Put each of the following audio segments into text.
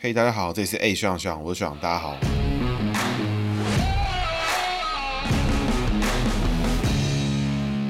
嘿，大家好，这里是 A 学长学长，我是学长，大家好。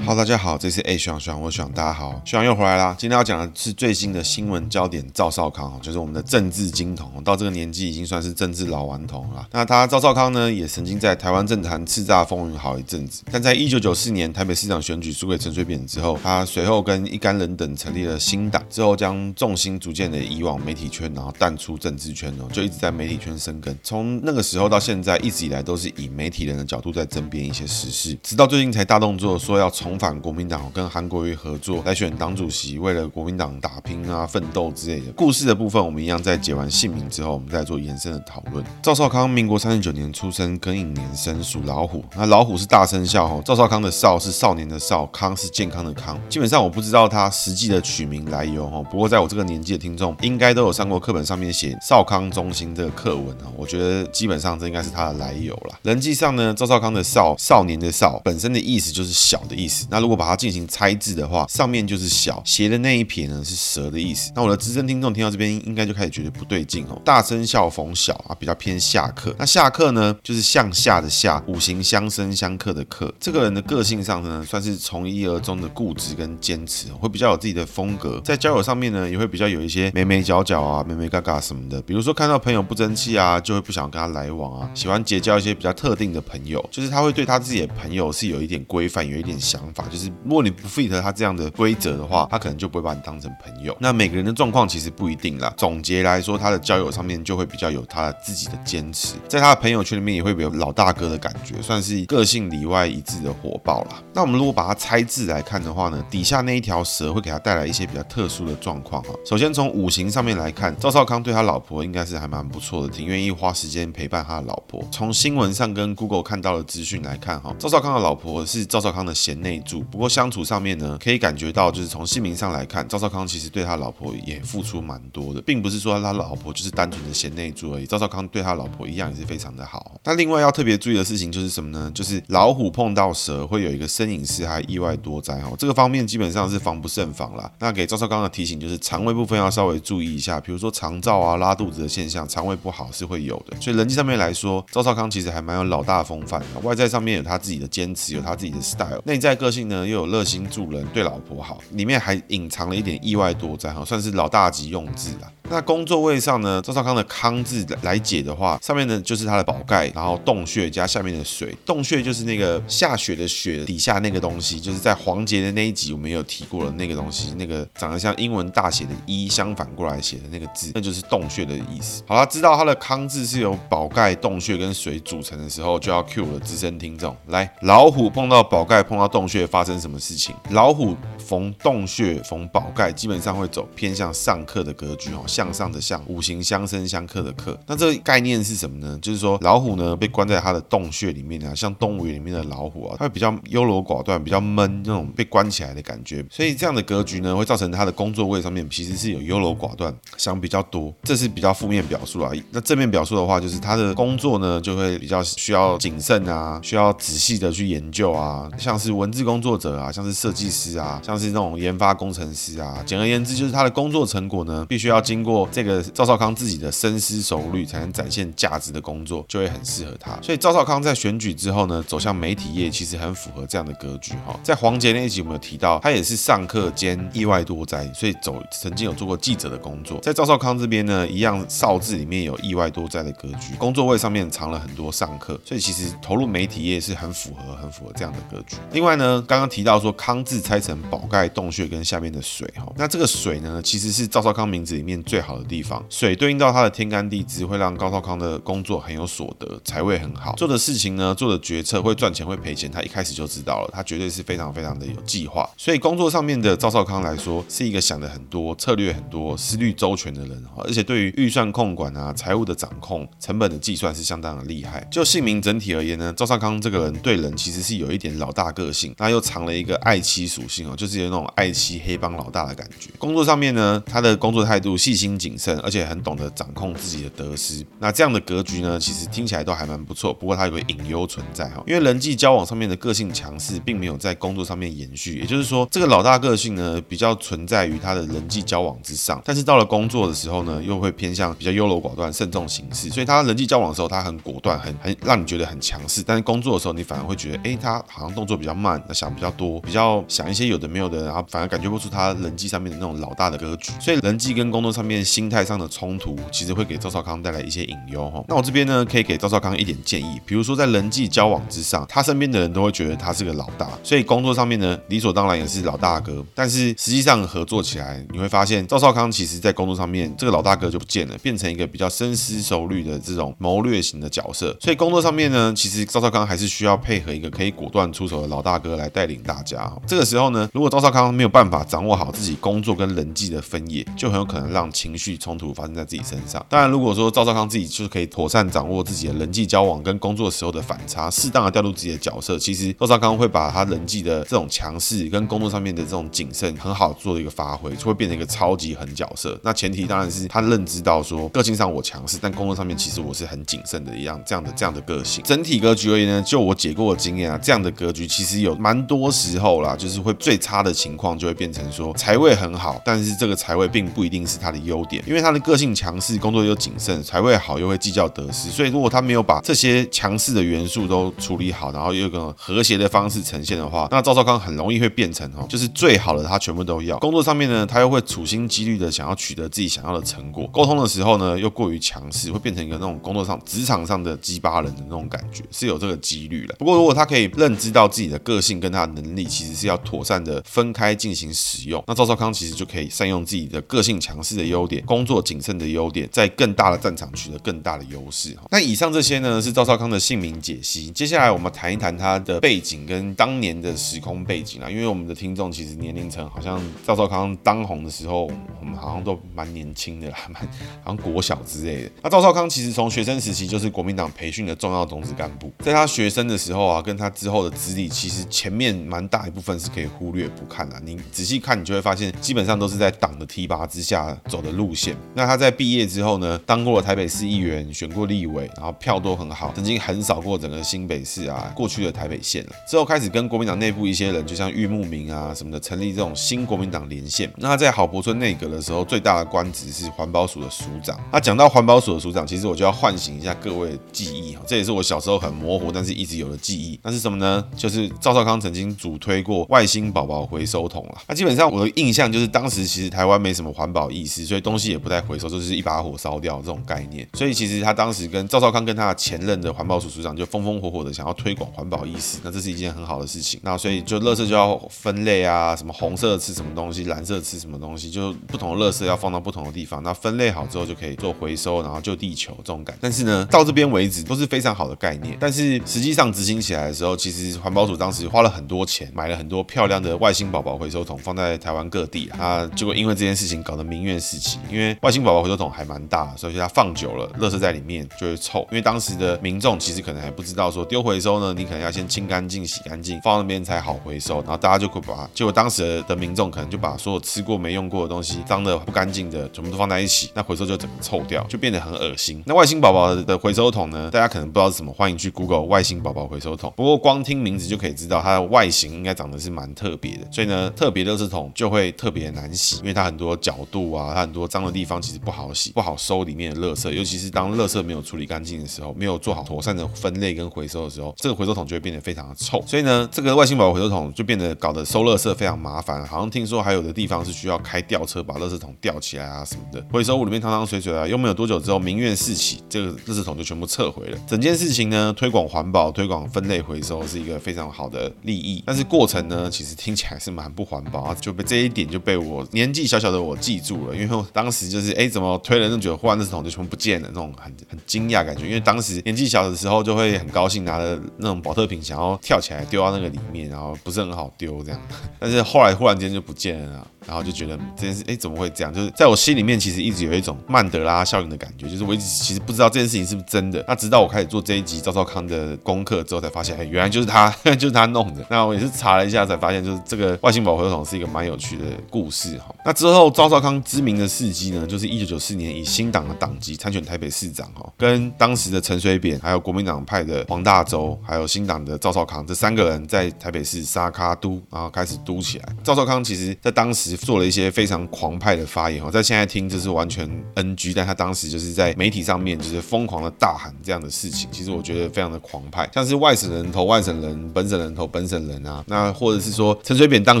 好，大家好，这是 A 学长学长，我是学长，大家好，学长又回来啦。今天要讲的是最新的新闻焦点，赵少康，就是我们的政治金童，到这个年纪已经算是政治老顽童了。那他赵少康呢，也曾经在台湾政坛叱咤风云好一阵子。但在一九九四年台北市长选举输给陈水扁之后，他随后跟一干人等成立了新党，之后将重心逐渐的移往媒体圈，然后淡出政治圈哦，就一直在媒体圈生根。从那个时候到现在，一直以来都是以媒体人的角度在争辩一些时事，直到最近才大动作说要重。反国民党跟韩国瑜合作来选党主席，为了国民党打拼啊、奋斗之类的故事的部分，我们一样在解完姓名之后，我们再做延伸的讨论。赵少康，民国三十九年出生，庚寅年生，属老虎。那老虎是大生肖哦。赵少康的少是少年的少，康是健康的康。基本上我不知道他实际的取名来由哦。不过在我这个年纪的听众，应该都有上过课本上面写少康中心这个课文哦。我觉得基本上这应该是他的来由了。人际上呢，赵少康的少，少年的少，本身的意思就是小的意思。那如果把它进行拆字的话，上面就是小，斜的那一撇呢是蛇的意思。那我的资深听众听到这边，应该就开始觉得不对劲哦。大生肖逢小啊，比较偏下克。那下克呢，就是向下的下，五行相生相克的克。这个人的个性上呢，算是从一而终的固执跟坚持，会比较有自己的风格。在交友上面呢，也会比较有一些眉眉角角啊、眉眉嘎嘎什么的。比如说看到朋友不争气啊，就会不想跟他来往啊，喜欢结交一些比较特定的朋友，就是他会对他自己的朋友是有一点规范，有一点想法，就是。如果你不 fit 他这样的规则的话，他可能就不会把你当成朋友。那每个人的状况其实不一定啦。总结来说，他的交友上面就会比较有他自己的坚持，在他的朋友圈里面也会有老大哥的感觉，算是个性里外一致的火爆啦。那我们如果把它拆字来看的话呢，底下那一条蛇会给他带来一些比较特殊的状况哈。首先从五行上面来看，赵少康对他老婆应该是还蛮不错的，挺愿意花时间陪伴他的老婆。从新闻上跟 Google 看到的资讯来看哈，赵少康的老婆是赵少康的贤内助，不过相处上面呢，可以感觉到，就是从姓名上来看，赵少康其实对他老婆也付出蛮多的，并不是说他老婆就是单纯的贤内助而已。赵少康对他老婆一样也是非常的好。那另外要特别注意的事情就是什么呢？就是老虎碰到蛇会有一个身影是还、意外多灾哈。这个方面基本上是防不胜防啦。那给赵少康的提醒就是肠胃部分要稍微注意一下，比如说肠燥啊、拉肚子的现象，肠胃不好是会有的。所以人际上面来说，赵少康其实还蛮有老大风范的。外在上面有他自己的坚持，有他自己的 style，内在个性呢又有热心助人，对老婆好，里面还隐藏了一点意外多灾哈，算是老大级用字了。那工作位上呢，赵少康的康字来解的话，上面呢就是他的宝盖，然后洞穴加下面的水，洞穴就是那个下雪的雪底下那个东西，就是在黄杰的那一集我们有提过的那个东西，那个长得像英文大写的一相反过来写的那个字，那就是洞穴的意思。好了，知道他的康字是由宝盖、洞穴跟水组成的时候，就要 cue 了资深听众来，老虎碰到宝盖碰到洞穴发生什么事情？老虎逢洞穴逢宝盖，基本上会走偏向上克的格局哦。向上的向，五行相生相克的克，那这个概念是什么呢？就是说老虎呢被关在它的洞穴里面啊，像动物园里面的老虎啊，它会比较优柔寡断，比较闷那种被关起来的感觉。所以这样的格局呢，会造成他的工作位上面其实是有优柔寡断，想比较多，这是比较负面表述啊。那正面表述的话，就是他的工作呢就会比较需要谨慎啊，需要仔细的去研究啊，像是文字工作者啊，像是设计师啊，像是那种研发工程师啊。简而言之，就是他的工作成果呢，必须要经过。这个赵少康自己的深思熟虑，才能展现价值的工作，就会很适合他。所以赵少康在选举之后呢，走向媒体业，其实很符合这样的格局哈。在黄杰那一集我们有提到，他也是上课兼意外多灾，所以走曾经有做过记者的工作。在赵少康这边呢，一样少字里面有意外多灾的格局，工作位上面藏了很多上课，所以其实投入媒体业是很符合、很符合这样的格局。另外呢，刚刚提到说康字拆成宝盖、洞穴跟下面的水哈，那这个水呢，其实是赵少康名字里面最。最好的地方，水对应到他的天干地支，会让赵少康的工作很有所得，财位很好，做的事情呢，做的决策会赚钱会赔钱，他一开始就知道了，他绝对是非常非常的有计划。所以工作上面的赵少康来说，是一个想的很多、策略很多、思虑周全的人，而且对于预算控管啊、财务的掌控、成本的计算是相当的厉害。就姓名整体而言呢，赵少康这个人对人其实是有一点老大个性，那又藏了一个爱妻属性哦，就是有那种爱妻黑帮老大的感觉。工作上面呢，他的工作态度细心。心谨慎，而且很懂得掌控自己的得失。那这样的格局呢，其实听起来都还蛮不错。不过它有个隐忧存在哈，因为人际交往上面的个性强势，并没有在工作上面延续。也就是说，这个老大个性呢，比较存在于他的人际交往之上，但是到了工作的时候呢，又会偏向比较优柔寡断、慎重行事。所以他人际交往的时候，他很果断，很很让你觉得很强势。但是工作的时候，你反而会觉得，哎，他好像动作比较慢，想比较多，比较想一些有的没有的，然后反而感觉不出他人际上面的那种老大的格局。所以人际跟工作上面面心态上的冲突，其实会给赵少康带来一些隐忧哈。那我这边呢，可以给赵少康一点建议，比如说在人际交往之上，他身边的人都会觉得他是个老大，所以工作上面呢，理所当然也是老大哥。但是实际上合作起来，你会发现赵少康其实在工作上面，这个老大哥就不见了，变成一个比较深思熟虑的这种谋略型的角色。所以工作上面呢，其实赵少康还是需要配合一个可以果断出手的老大哥来带领大家。这个时候呢，如果赵少康没有办法掌握好自己工作跟人际的分野，就很有可能让情绪冲突发生在自己身上。当然，如果说赵少康自己就是可以妥善掌握自己的人际交往跟工作时候的反差，适当的调度自己的角色，其实赵少康会把他人际的这种强势跟工作上面的这种谨慎很好做的一个发挥，就会变成一个超级狠角色。那前提当然是他认知到说，个性上我强势，但工作上面其实我是很谨慎的一样这样的这样的个性。整体格局而言呢，就我解过的经验啊，这样的格局其实有蛮多时候啦，就是会最差的情况就会变成说财位很好，但是这个财位并不一定是他的优点，因为他的个性强势，工作又谨慎，财位好又会计较得失，所以如果他没有把这些强势的元素都处理好，然后又有个和谐的方式呈现的话，那赵少康很容易会变成哦，就是最好的他全部都要。工作上面呢，他又会处心积虑的想要取得自己想要的成果，沟通的时候呢，又过于强势，会变成一个那种工作上职场上的鸡巴人的那种感觉，是有这个几率的。不过如果他可以认知到自己的个性跟他的能力其实是要妥善的分开进行使用，那赵少康其实就可以善用自己的个性强势的优优点，工作谨慎的优点，在更大的战场取得更大的优势。那以上这些呢，是赵少康的姓名解析。接下来我们谈一谈他的背景跟当年的时空背景啊，因为我们的听众其实年龄层好像赵少康当红的时候，我们好像都蛮年轻的啦，蛮好像国小之类的。那赵少康其实从学生时期就是国民党培训的重要种子干部，在他学生的时候啊，跟他之后的资历，其实前面蛮大一部分是可以忽略不看的。你仔细看，你就会发现，基本上都是在党的提拔之下走的路线。那他在毕业之后呢，当过了台北市议员，选过立委，然后票都很好，曾经横扫过整个新北市啊，过去的台北县了。之后开始跟国民党内部一些人，就像玉木明啊什么的，成立这种新国民党连线。那他在郝柏村内阁的时候，最大的官职是环保署的署长。那讲到环保署的署长，其实我就要唤醒一下各位的记忆哈，这也是我小时候很模糊，但是一直有的记忆。那是什么呢？就是赵少康曾经主推过外星宝宝回收桶了。那基本上我的印象就是，当时其实台湾没什么环保意识，所以东西也不太回收，就是一把火烧掉这种概念。所以其实他当时跟赵少康跟他的前任的环保署署长就风风火火的想要推广环保意识，那这是一件很好的事情。那所以就垃圾就要分类啊，什么红色吃什么东西，蓝色吃什么东西，就不同的垃圾要放到不同的地方。那分类好之后就可以做回收，然后救地球这种感。但是呢，到这边为止都是非常好的概念，但是实际上执行起来的时候，其实环保署当时花了很多钱，买了很多漂亮的外星宝宝回收桶，放在台湾各地。啊，结果因为这件事情搞得民怨四起，因为外星宝宝回收桶还蛮大，所以它放久了，垃圾在里面就会臭。因为当时的民众其实可能还不知道说丢回收呢，你可能要先清干净、洗干净，放那边才好回收。然后大家就会把它，结果当时的民众可能就把所有吃过没用过的东西、脏的不干净的全部都放在一起，那回收就整个臭掉，就变得很恶心。那外星宝宝的回收桶呢，大家可能不知道是什么，欢迎去 Google 外星宝宝回收桶。不过光听名字就可以知道它的外形应该长得是蛮特别的，所以呢，特别垃圾桶就会特别难洗，因为它很多角度啊，它很多多脏的地方其实不好洗，不好收里面的垃圾，尤其是当垃圾没有处理干净的时候，没有做好妥善的分类跟回收的时候，这个回收桶就会变得非常的臭。所以呢，这个外星宝回收桶就变得搞得收垃圾非常麻烦，好像听说还有的地方是需要开吊车把垃圾桶吊起来啊什么的，回收物里面汤汤水水啊，又没有多久之后民怨四起，这个垃圾桶就全部撤回了。整件事情呢，推广环保、推广分类回收是一个非常好的利益，但是过程呢，其实听起来是蛮不环保啊，就被这一点就被我年纪小小的我记住了，因为当时就是哎，怎么推了那么久，忽然垃圾桶就全部不见了，那种很很惊讶感觉。因为当时年纪小的时候，就会很高兴拿着那种保特瓶，想要跳起来丢到那个里面，然后不是很好丢这样。但是后来忽然间就不见了。然后就觉得这件事，哎，怎么会这样？就是在我心里面，其实一直有一种曼德拉效应的感觉，就是我一直其实不知道这件事情是不是真的。那直到我开始做这一集赵少康的功课之后，才发现，哎，原来就是他，就是他弄的。那我也是查了一下，才发现就是这个外星保回头筒是一个蛮有趣的故事哈。那之后赵少康知名的事迹呢，就是一九九四年以新党的党籍参选台北市长哈，跟当时的陈水扁，还有国民党派的黄大洲，还有新党的赵少康这三个人在台北市沙卡都，然后开始都起来。赵少康其实在当时做了一些非常狂派的发言哈，在现在听这是完全 NG，但他当时就是在媒体上面就是疯狂的大喊这样的事情，其实我觉得非常的狂派，像是外省人投外省人，本省人投本省人啊，那或者是说陈水扁当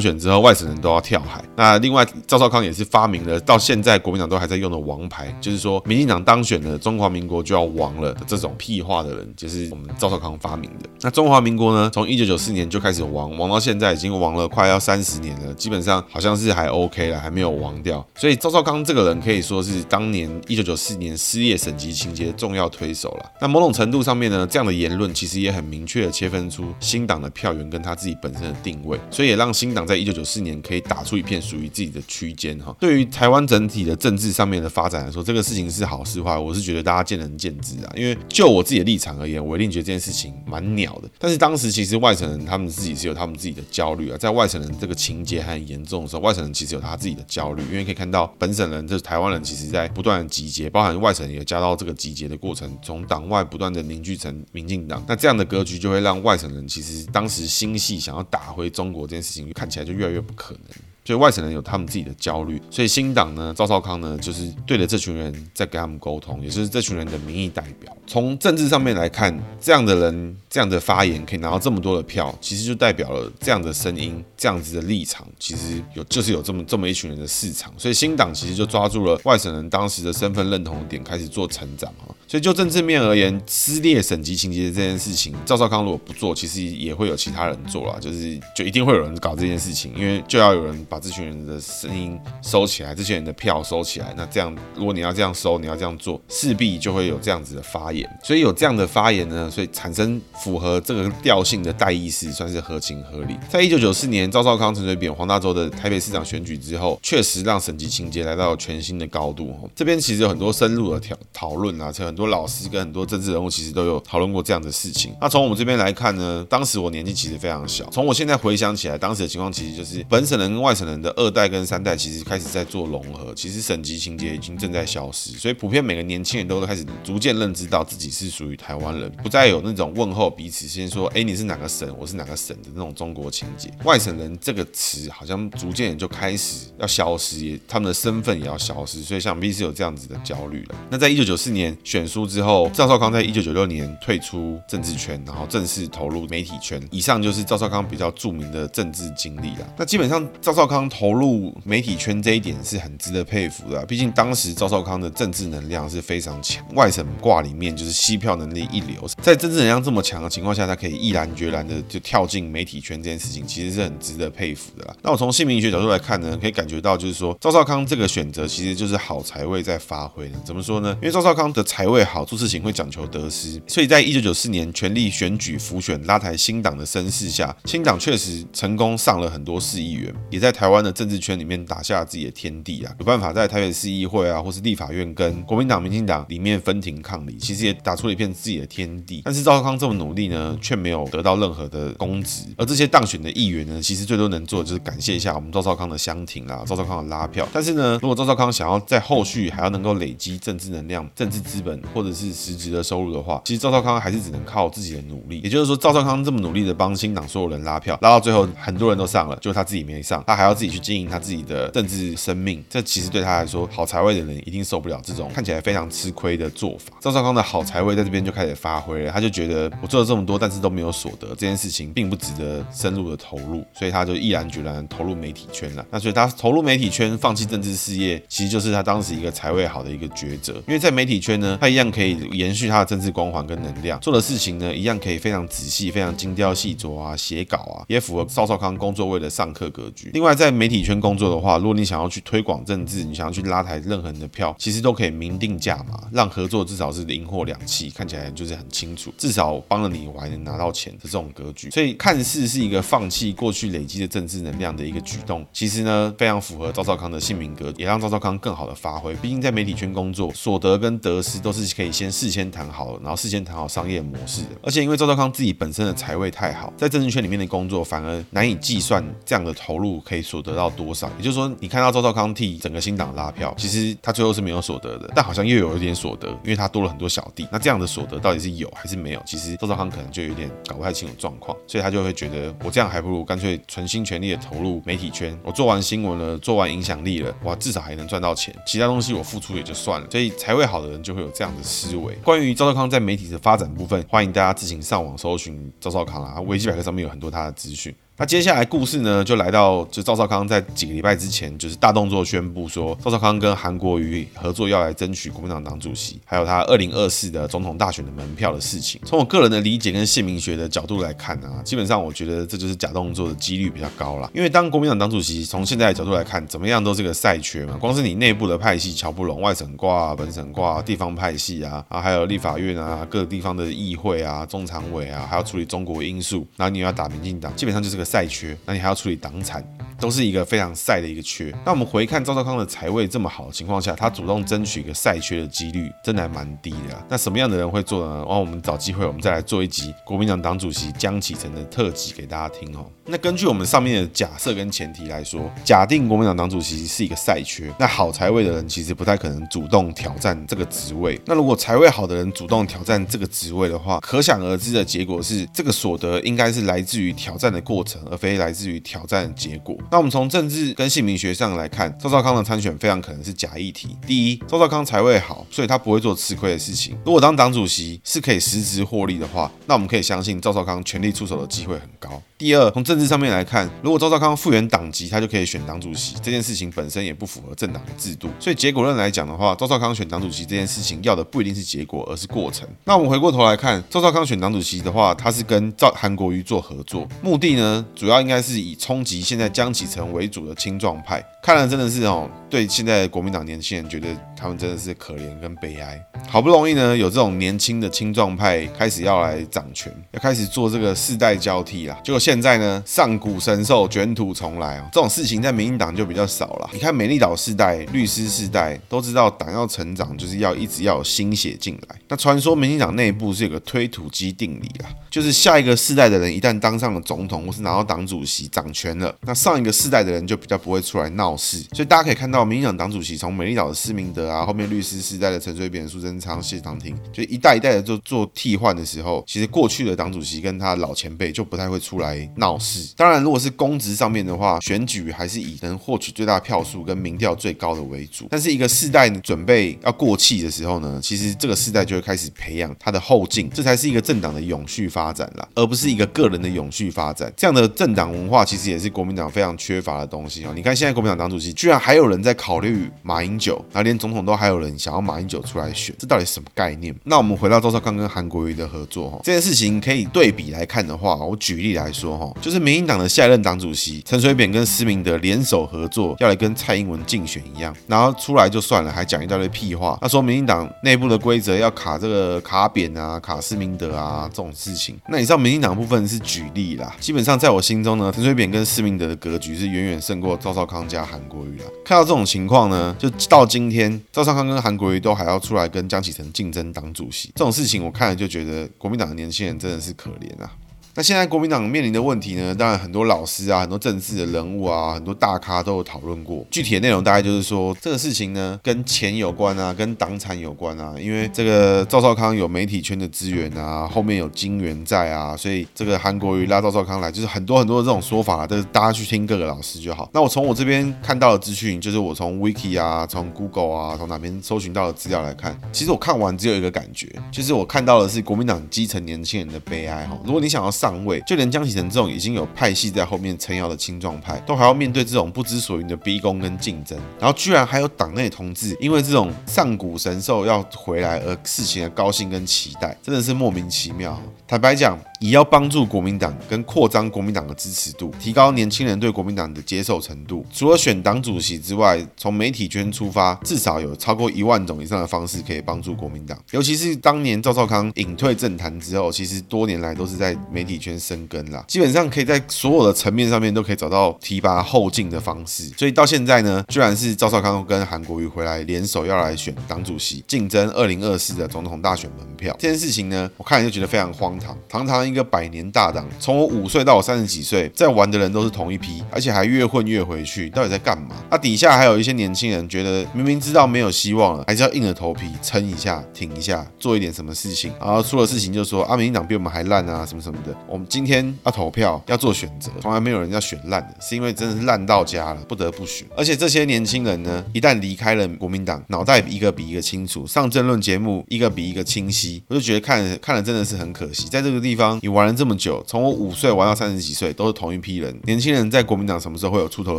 选之后，外省人都要跳海。那另外赵少康也是发明了到现在国民党都还在用的王牌，就是说民进党当选了，中华民国就要亡了的这种屁话的人，就是我们赵少康发明的。那中华民国呢，从一九九四年就开始亡，亡到现在已经亡了快要三十年了，基本上好像是还 OK 了，还没有亡掉。所以赵少康这个人可以说是当年一九九四年失业省级情节的重要推手了。那某种程度上面呢，这样的言论其实也很明确的切分出新党的票源跟他自己本身的定位，所以也让新党在一九九四年可以打出一片属于自己的区间哈。对于台湾整体的政治上面的发展来说，这个事情是好是坏，我是觉得大家见仁见智啊。因为就我自己的立场而言，我一定觉得这件事情蛮鸟的。但是当时其实外省人他们自己是有他们自己的焦虑啊，在外省人这个情节还很严重的时候，外省人其实有他自己的焦虑，因为可以看到本省人就是台湾人，其实在不断的集结，包含外省也加到这个集结的过程，从党外不断的凝聚成民进党。那这样的格局就会让外省人其实当时心系想要打回中国这件事情，看起来就越来越不可能。所以外省人有他们自己的焦虑，所以新党呢，赵少康呢，就是对着这群人在跟他们沟通，也就是这群人的民意代表。从政治上面来看，这样的人这样的发言可以拿到这么多的票，其实就代表了这样的声音、这样子的立场，其实有就是有这么这么一群人的市场。所以新党其实就抓住了外省人当时的身份认同点，开始做成长哈。所以就政治面而言，撕裂省级情结的这件事情，赵少康如果不做，其实也会有其他人做啦，就是就一定会有人搞这件事情，因为就要有人把。这群人的声音收起来，这些人的票收起来，那这样，如果你要这样收，你要这样做，势必就会有这样子的发言。所以有这样的发言呢，所以产生符合这个调性的代议士，算是合情合理。在一九九四年赵少康、陈水扁、黄大洲的台北市长选举之后，确实让省级情结来到全新的高度。这边其实有很多深入的讨讨论啊，且很多老师跟很多政治人物其实都有讨论过这样的事情。那从我们这边来看呢，当时我年纪其实非常小，从我现在回想起来，当时的情况其实就是本省人跟外省人的二代跟三代其实开始在做融合，其实省级情节已经正在消失，所以普遍每个年轻人都开始逐渐认知到自己是属于台湾人，不再有那种问候彼此，先说哎，你是哪个省，我是哪个省的那种中国情节。外省人这个词好像逐渐就开始要消失，他们的身份也要消失，所以想必是有这样子的焦虑了。那在一九九四年选书之后，赵少康在一九九六年退出政治圈，然后正式投入媒体圈。以上就是赵少康比较著名的政治经历了。那基本上赵少康投入媒体圈这一点是很值得佩服的，毕竟当时赵少康的政治能量是非常强，外省挂里面就是吸票能力一流，在政治能量这么强的情况下，他可以毅然决然的就跳进媒体圈这件事情，其实是很值得佩服的啦。那我从姓名学角度来看呢，可以感觉到就是说赵少康这个选择其实就是好财位在发挥的。怎么说呢？因为赵少康的财位好，做事情会讲求得失，所以在一九九四年全力选举浮选拉抬新党的声势下，新党确实成功上了很多市议员，也在台湾的政治圈里面打下自己的天地啊，有办法在台北市议会啊，或是立法院跟国民党、民进党里面分庭抗礼，其实也打出了一片自己的天地。但是赵少康这么努力呢，却没有得到任何的公职。而这些当选的议员呢，其实最多能做的就是感谢一下我们赵少康的相挺啊，赵少康的拉票。但是呢，如果赵少康想要在后续还要能够累积政治能量、政治资本或者是实质的收入的话，其实赵少康还是只能靠自己的努力。也就是说，赵少康这么努力的帮新党所有人拉票，拉到最后很多人都上了，就他自己没上，他还要自己去经营他自己的政治生命，这其实对他来说，好财位的人一定受不了这种看起来非常吃亏的做法。赵少康的好财位在这边就开始发挥了，他就觉得我做了这么多，但是都没有所得，这件事情并不值得深入的投入，所以他就毅然决然投入媒体圈了。那所以他投入媒体圈，放弃政治事业，其实就是他当时一个财位好的一个抉择。因为在媒体圈呢，他一样可以延续他的政治光环跟能量，做的事情呢，一样可以非常仔细、非常精雕细琢啊，写稿啊，也符合赵少康工作位的上课格局。另外，在媒体圈工作的话，如果你想要去推广政治，你想要去拉抬任何人的票，其实都可以明定价码，让合作至少是银货两訖，看起来就是很清楚，至少帮了你，我还能拿到钱的这种格局。所以看似是一个放弃过去累积的政治能量的一个举动，其实呢非常符合赵少康的姓名格，也让赵少康更好的发挥。毕竟在媒体圈工作，所得跟得失都是可以先事先谈好，然后事先谈好商业模式的。而且因为赵少康自己本身的财位太好，在政治圈里面的工作反而难以计算这样的投入可以所得到多少。也就是说，你看到赵少康替整个新党拉票，其实他最后是没有所得的，但好像又有一点所得，因为他多了很多小弟。那这样的所得到底是有还是没有？其实赵少康可能就有点搞不太清楚状况，所以他就会觉得我这样还不如干脆全心全力的投入媒体圈。我做完新闻了，做完影响力了，哇，至少还能赚到钱，其他东西我付出也就算了。所以财位好的人就会有这样的思维。关于赵少康在媒体的发展部分，欢迎大家自行上网搜寻赵少康啊，维基百科上面有很多他的资讯。那接下来故事呢，就来到就赵少康在几个礼拜之前，就是大动作宣布说，赵少康跟韩国瑜合作要来争取国民党党主席，还有他二零二四的总统大选的门票的事情。从我个人的理解跟姓名学的角度来看啊，基本上我觉得这就是假动作的几率比较高啦。因为当国民党党主席，从现在的角度来看，怎么样都是个赛缺嘛。光是你内部的派系乔不拢，外省挂、本省挂、地方派系啊，啊还有立法院啊、各个地方的议会啊、中常委啊，还要处理中国因素，然后你又要打民进党，基本上就是个赛缺。那你还要处理党产，都是一个非常赛的一个缺。那我们回看赵少康的财位这么好的情况下，他主动争取一个赛缺的几率真的还蛮低的。那什么样的人会做呢？然后我们找机会，我们再来做一集国民党党主席江启臣的特辑给大家听哦。那根据我们上面的假设跟前提来说，假定国民党党主席是一个赛缺，那好财位的人其实不太可能主动挑战这个职位。那如果财位好的人主动挑战这个职位的话，可想而知的结果是，这个所得应该是来自于挑战的过程，而非来自于挑战的结果。那我们从政治跟姓名学上来看，赵少康的参选非常可能是假议题。第一，赵少康财位好，所以他不会做吃亏的事情。如果当党主席是可以实质获利的话，那我们可以相信赵少康全力出手的机会很高。第二，从政治上面来看，如果赵少康复原党籍，他就可以选党主席，这件事情本身也不符合政党的制度。所以结果论来讲的话，赵少康选党主席这件事情要的不一定是结果，而是过程。那我们回过头来看，赵少康选党主席的话，他是跟赵韩国瑜做合作，目的呢，主要应该是以冲击现在江启臣为主的青壮派。看了真的是哦，对现在国民党年轻人觉得他们真的是可怜跟悲哀。好不容易呢，有这种年轻的青壮派开始要来掌权，要开始做这个世代交替啦。结果现在呢，上古神兽卷土重来哦，这种事情在民进党就比较少了。你看美丽岛世代、律师世代都知道，党要成长就是要一直要有新血进来。那传说民进党内部是有个推土机定理啦，就是下一个世代的人一旦当上了总统或是拿到党主席掌权了，那上一个世代的人就比较不会出来闹事。所以大家可以看到，民进党党主席从美丽岛的施明德啊，后面律师世代的陈水扁、苏贞昌、谢长廷，就一代一代的做做替换的时候，其实过去的党主席跟他老前辈就不太会出来闹事。当然，如果是公职上面的话，选举还是以能获取最大票数跟民调最高的为主。但是一个世代准备要过气的时候呢，其实这个世代就会开始培养他的后劲，这才是一个政党的永续发展啦，而不是一个个人的永续发展。这样的政党文化其实也是国民党非常缺乏的东西哦。你看现在国民党党主席居然还有人在考虑马英九，然后连总统都还有人想要马英九出来选，这到底什么概念？那我们回到赵少康跟韩国瑜的合作哈，这件事情可以对比来看的话，我举例来说哈，就是民进党的下一任党主席陈水扁跟施明德联手合作，要来跟蔡英文竞选一样，然后出来就算了，还讲一大堆屁话，他说民进党内部的规则要卡这个卡扁啊，卡施明德啊这种事情。那你知道民进党部分是举例啦，基本上在我心中呢，陈水扁跟施明德的格局是远远胜过赵少康加韩国瑜啊。看到这种情况呢，就到今天，赵少康跟韩国瑜都还要出来跟江启臣竞争党主席，这种事情我看了就觉得国民党的年轻人真的是可怜啊。那现在国民党面临的问题呢？当然很多老师啊，很多政治的人物啊，很多大咖都有讨论过。具体的内容大概就是说，这个事情呢，跟钱有关啊，跟党产有关啊。因为这个赵少康有媒体圈的资源啊，后面有金援在啊，所以这个韩国瑜拉赵少康来，就是很多很多的这种说法啊，都是大家去听各个老师就好。那我从我这边看到的资讯，就是我从 Wiki 啊，从 Google 啊，从哪边搜寻到的资料来看，其实我看完只有一个感觉，就是我看到的是国民党基层年轻人的悲哀哈。如果你想要上上位，就连江启臣这种已经有派系在后面撑腰的青壮派，都还要面对这种不知所云的逼宫跟竞争，然后居然还有党内同志因为这种上古神兽要回来而事情的高兴跟期待，真的是莫名其妙。坦白讲，以要帮助国民党跟扩张国民党的支持度，提高年轻人对国民党的接受程度，除了选党主席之外，从媒体圈出发，至少有超过一万种以上的方式可以帮助国民党。尤其是当年赵少康隐退政坛之后，其实多年来都是在媒体圈生根啦，基本上可以在所有的层面上面都可以找到提拔后进的方式。所以到现在呢，居然是赵少康跟韩国瑜回来联手要来选党主席，竞争二零二四的总统大选门票。这件事情呢，我看了就觉得非常荒唐。堂堂一个百年大党，从我五岁到我三十几岁，在玩的人都是同一批，而且还越混越回去，到底在干嘛？那、啊、底下还有一些年轻人觉得明明知道没有希望了，还是要硬着头皮撑一下、挺一下，做一点什么事情。然后出了事情就说啊，民进党比我们还烂啊，什么什么的。我们今天要投票，要做选择，从来没有人要选烂的，是因为真的是烂到家了，不得不选。而且这些年轻人呢，一旦离开了国民党，脑袋一个比一个清楚，上政论节目一个比一个清晰，我就觉得看看了真的是很可惜。在这个地方，你玩了这么久，从我五岁玩到三十几岁，都是同一批人。年轻人在国民党什么时候会有出头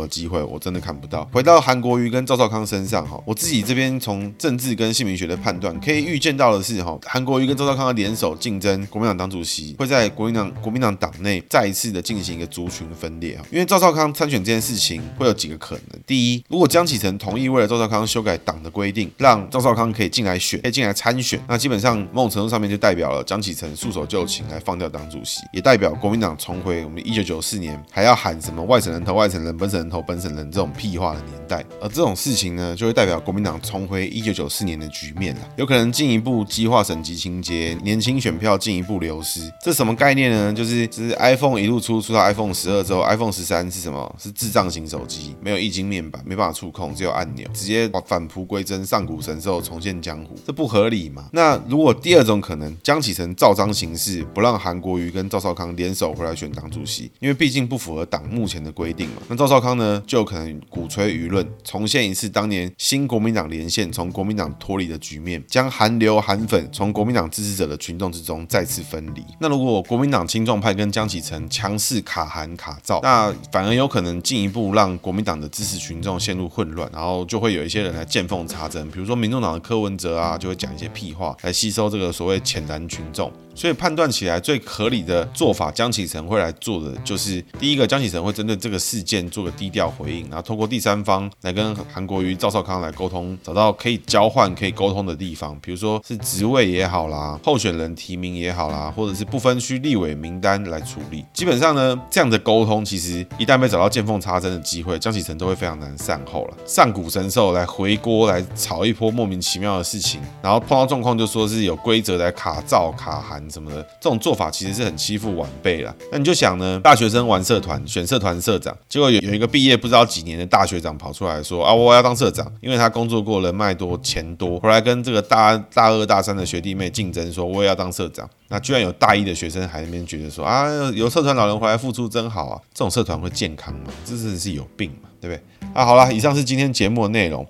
的机会？我真的看不到。回到韩国瑜跟赵少康身上哈，我自己这边从政治跟姓名学的判断，可以预见到的是哈，韩国瑜跟赵少康的联手竞争国民党党主席，会在国民党国民党党内再一次的进行一个族群分裂哈。因为赵少康参选这件事情会有几个可能：第一，如果江启臣同意为了赵少康修改党的规定，让赵少康可以进来选，可以进来参选，那基本上某种程度上面就代表了江启臣束手就擒来放掉党主席，也代表国民党重回我们一九九四年还要喊什么外省人投外省人，本省人投本省人这种屁话的年代。而这种事情呢，就会代表国民党重回一九九四年的局面了，有可能进一步激化省级情节，年轻选票进一步流失。这什么概念呢？就是就是 iPhone 一路出出到 iPhone 十二之后，iPhone 十三是什么？是智障型手机，没有液晶面板，没办法触控，只有按钮，直接返璞归真，上古神兽重现江湖，这不合理嘛？那如果第二种可能，江启臣照章行事，不让韩国瑜跟赵少康联手回来选党主席，因为毕竟不符合党目前的规定嘛。那赵少康呢，就可能鼓吹舆论，重现一次当年新国民党连线从国民党脱离的局面，将韩流韩粉从国民党支持者的群众之中再次分离。那如果国民党青壮派跟江启臣强势卡韩卡赵，那反而有可能进一步让国民党的支持群众陷入混乱，然后就会有一些人来见缝插针，比如说民众党的柯文哲啊，就会讲一些屁话来吸收这个所谓浅蓝群众。所以判断起来最合理的做法，江启臣会来做的就是第一个，江启臣会针对这个事件做个低调回应，然后透过第三方来跟韩国瑜、赵少康来沟通，找到可以交换、可以沟通的地方，比如说是职位也好啦，候选人提名也好啦，或者是不分区立委名单来处理。基本上呢，这样的沟通其实一旦被找到见缝插针的机会，江启臣都会非常难善后了。上古神兽来回锅来炒一波莫名其妙的事情，然后碰到状况就说是有规则来卡赵卡韩。什么的这种做法其实是很欺负晚辈了。那你就想呢，大学生玩社团，选社团社长，结果有有一个毕业不知道几年的大学长跑出来说啊，我要当社长，因为他工作过，人脉多，钱多，后来跟这个大大二大三的学弟妹竞争，说我也要当社长。那居然有大一的学生还在那边觉得说啊，有社团老人回来付出真好啊，这种社团会健康吗？这真是有病嘛，对不对？啊，好了，以上是今天节目的内容。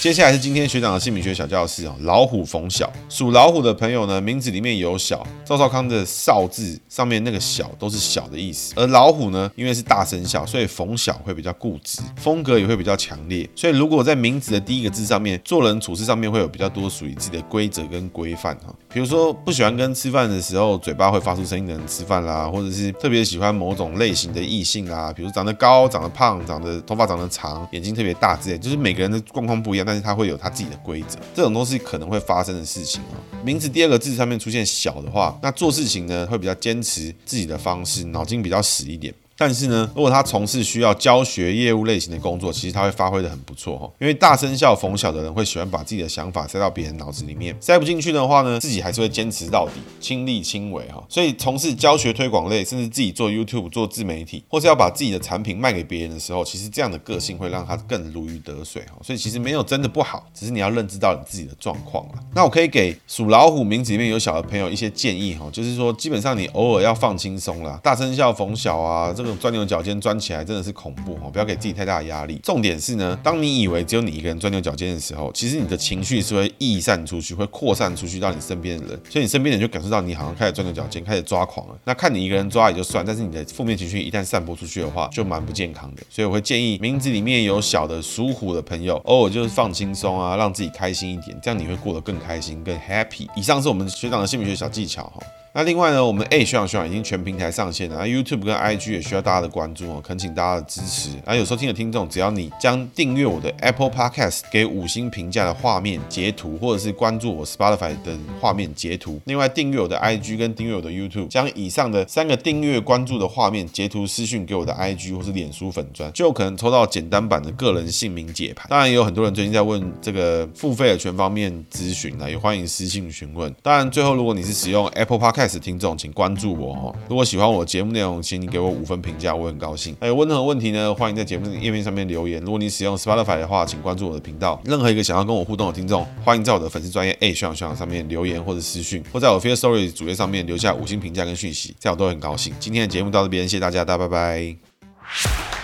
接下来是今天学长的姓名学小教室哦。老虎逢小，属老虎的朋友呢，名字里面有小。赵少康的少字上面那个小都是小的意思。而老虎呢，因为是大生肖，所以逢小会比较固执，风格也会比较强烈。所以如果在名字的第一个字上面，做人处事上面会有比较多属于自己的规则跟规范哈。比如说不喜欢跟吃饭的时候嘴巴会发出声音的人吃饭啦，或者是特别喜欢某种类型的异性啦，比如长得高、长得胖、长得头发长得长、眼睛特别大之类，就是每个人的状况不一样。但是它会有它自己的规则，这种东西可能会发生的事情哦。名词第二个字上面出现小的话，那做事情呢会比较坚持自己的方式，脑筋比较死一点。但是呢，如果他从事需要教学业务类型的工作，其实他会发挥的很不错哈。因为大生肖逢小的人会喜欢把自己的想法塞到别人脑子里面，塞不进去的话呢，自己还是会坚持到底，亲力亲为哈。所以从事教学推广类，甚至自己做 YouTube 做自媒体，或是要把自己的产品卖给别人的时候，其实这样的个性会让他更如鱼得水哈。所以其实没有真的不好，只是你要认知到你自己的状况了。那我可以给属老虎名字里面有小的朋友一些建议哈，就是说基本上你偶尔要放轻松啦。大生肖逢小啊，这个。种钻牛角尖钻起来真的是恐怖哦，不要给自己太大的压力。重点是呢，当你以为只有你一个人钻牛角尖的时候，其实你的情绪是会溢散出去，会扩散出去到你身边的人，所以你身边的人就感受到你好像开始钻牛角尖，开始抓狂了。那看你一个人抓也就算，但是你的负面情绪一旦散播出去的话，就蛮不健康的。所以我会建议，名字里面有小的属虎的朋友，偶尔就是放轻松啊，让自己开心一点，这样你会过得更开心、更 happy。以上是我们学长的心理学小技巧哈。那另外呢，我们 A 学长学长已经全平台上线了，那 YouTube 跟 IG 也需要大家的关注哦，恳请大家的支持。那有收听的听众，只要你将订阅我的 Apple Podcast 给五星评价的画面截图，或者是关注我 Spotify 的画面截图，另外订阅我的 IG 跟订阅我的 YouTube，将以上的三个订阅关注的画面截图私讯给我的 IG 或是脸书粉砖，就有可能抽到简单版的个人姓名解盘。当然也有很多人最近在问这个付费的全方面咨询呢，也欢迎私信询问。当然最后如果你是使用 Apple Podcast 开始听众，请关注我哦。如果喜欢我节目内容，请你给我五分评价，我很高兴。还有任何问题呢，欢迎在节目页面上面留言。如果你使用 Spotify 的话，请关注我的频道。任何一个想要跟我互动的听众，欢迎在我的粉丝专业 A 学长学长上面留言或者私讯，或在我 Firstory 主页上面留下五星评价跟讯息，这样我都很高兴。今天的节目到这边，谢谢大家，大家拜拜。